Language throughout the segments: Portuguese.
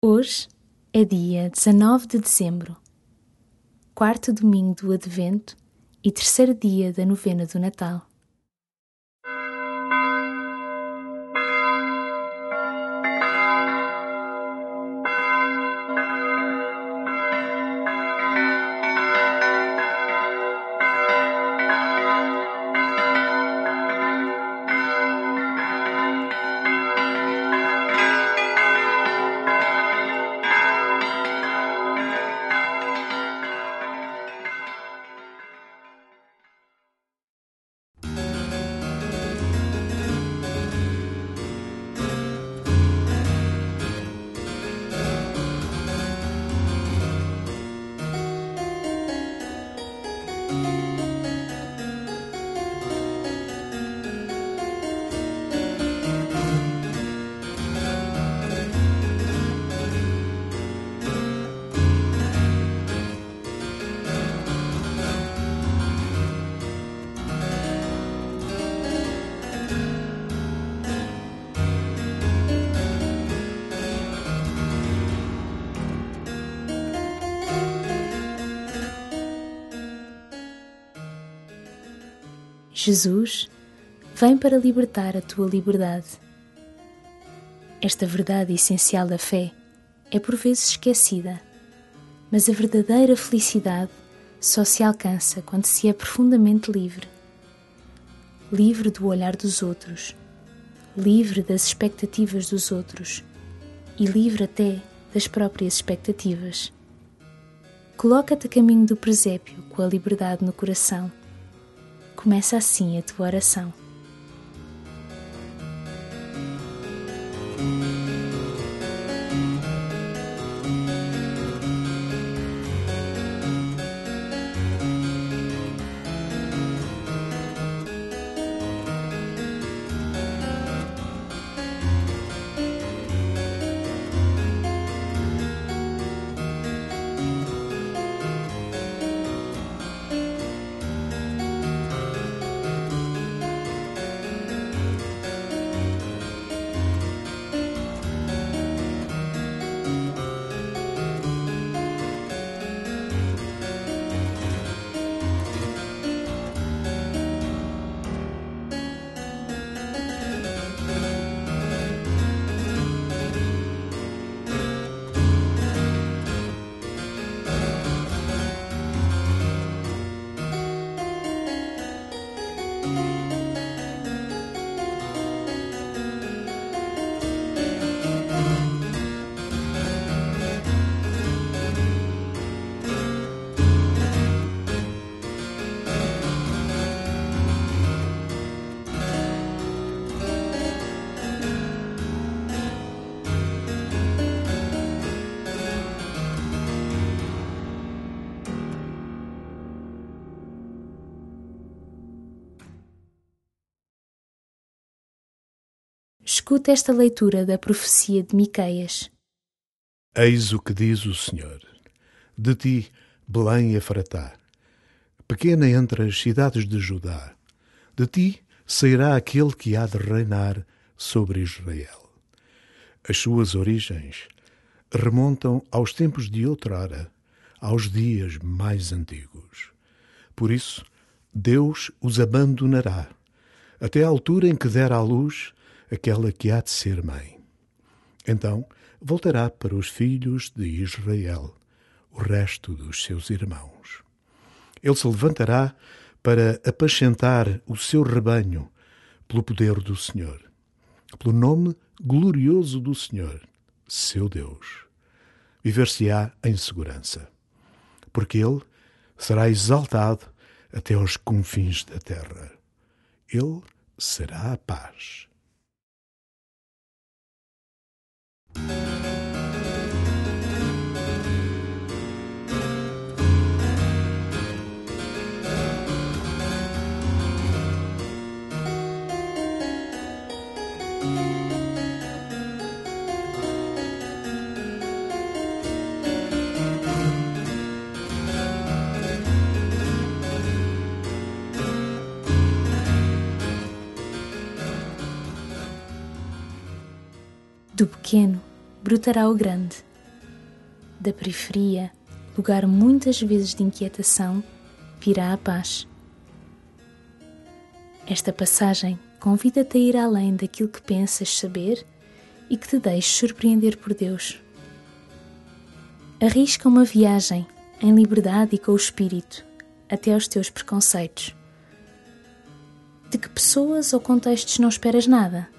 Hoje é dia 19 de dezembro, quarto domingo do Advento e terceiro dia da novena do Natal. Jesus vem para libertar a tua liberdade. Esta verdade essencial da fé é por vezes esquecida, mas a verdadeira felicidade só se alcança quando se é profundamente livre. Livre do olhar dos outros, livre das expectativas dos outros e livre até das próprias expectativas. Coloca-te a caminho do presépio com a liberdade no coração Começa assim a tua oração. Escuta esta leitura da profecia de Miqueias. Eis o que diz o Senhor: De ti, Belém Efratá, pequena entre as cidades de Judá, de ti sairá aquele que há de reinar sobre Israel. As suas origens remontam aos tempos de outrora, aos dias mais antigos. Por isso, Deus os abandonará, até a altura em que der à luz aquela que há de ser mãe. Então voltará para os filhos de Israel, o resto dos seus irmãos. Ele se levantará para apacentar o seu rebanho pelo poder do Senhor, pelo nome glorioso do Senhor, seu Deus. Viver-se-á em segurança, porque ele será exaltado até aos confins da terra. Ele será a paz. Do pequeno brotará o grande. da periferia, lugar muitas vezes de inquietação, virá a paz. Esta passagem convida-te a ir além daquilo que pensas saber e que te deixes surpreender por Deus. Arrisca uma viagem em liberdade e com o espírito até aos teus preconceitos. De que pessoas ou contextos não esperas nada?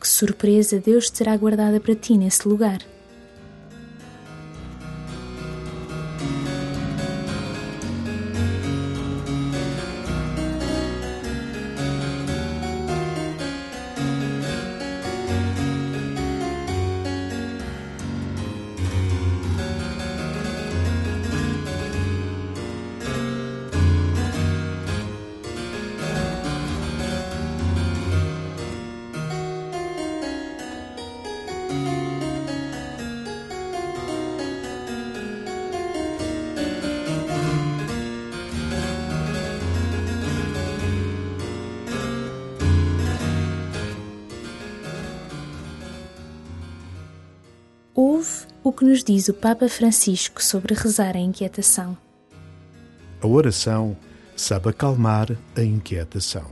Que surpresa Deus terá guardada para ti nesse lugar? O que nos diz o Papa Francisco sobre rezar a inquietação. A oração sabe acalmar a inquietação.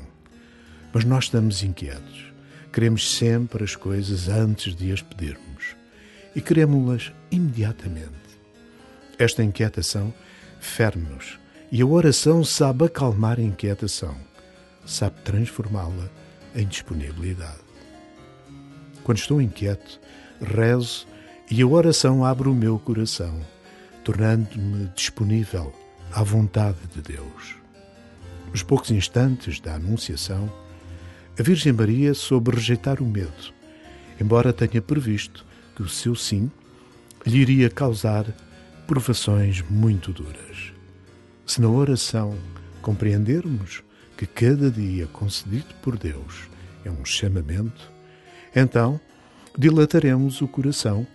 Mas nós estamos inquietos. Queremos sempre as coisas antes de as pedirmos e queremos-las imediatamente. Esta inquietação fere-nos e a oração sabe acalmar a inquietação, sabe transformá-la em disponibilidade. Quando estou inquieto, rezo e a oração abre o meu coração, tornando-me disponível à vontade de Deus. Nos poucos instantes da Anunciação, a Virgem Maria soube rejeitar o medo, embora tenha previsto que o seu sim lhe iria causar provações muito duras. Se na oração compreendermos que cada dia concedido por Deus é um chamamento, então dilataremos o coração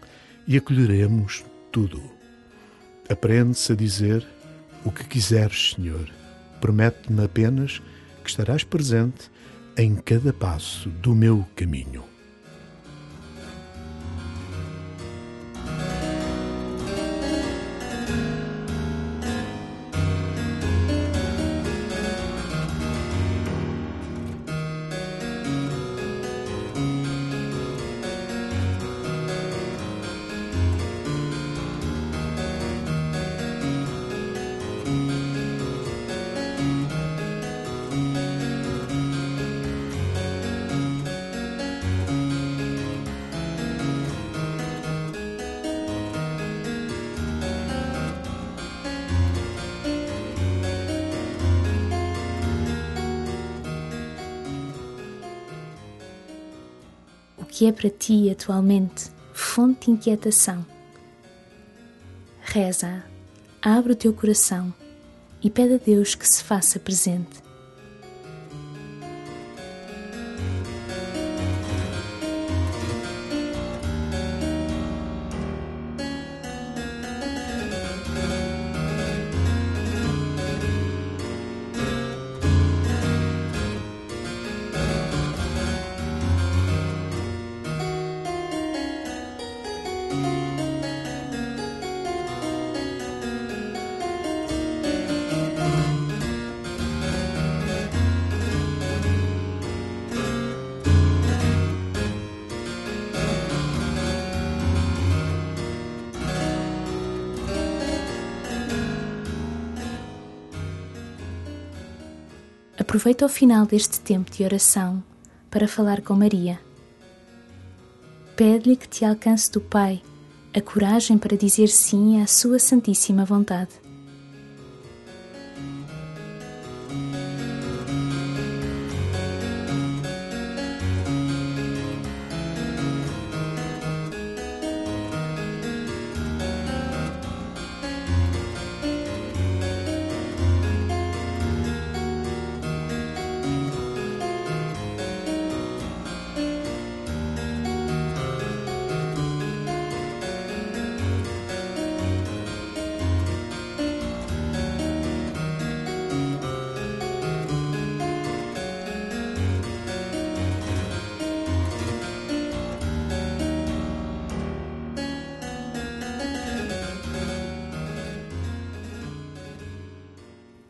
e acolheremos tudo. Aprende-se a dizer o que quiseres, Senhor. Promete-me apenas que estarás presente em cada passo do meu caminho. Que é para ti atualmente fonte de inquietação. Reza, abre o teu coração e pede a Deus que se faça presente. Aproveita o final deste tempo de oração para falar com Maria. Pede-lhe que te alcance do Pai a coragem para dizer sim à Sua Santíssima Vontade.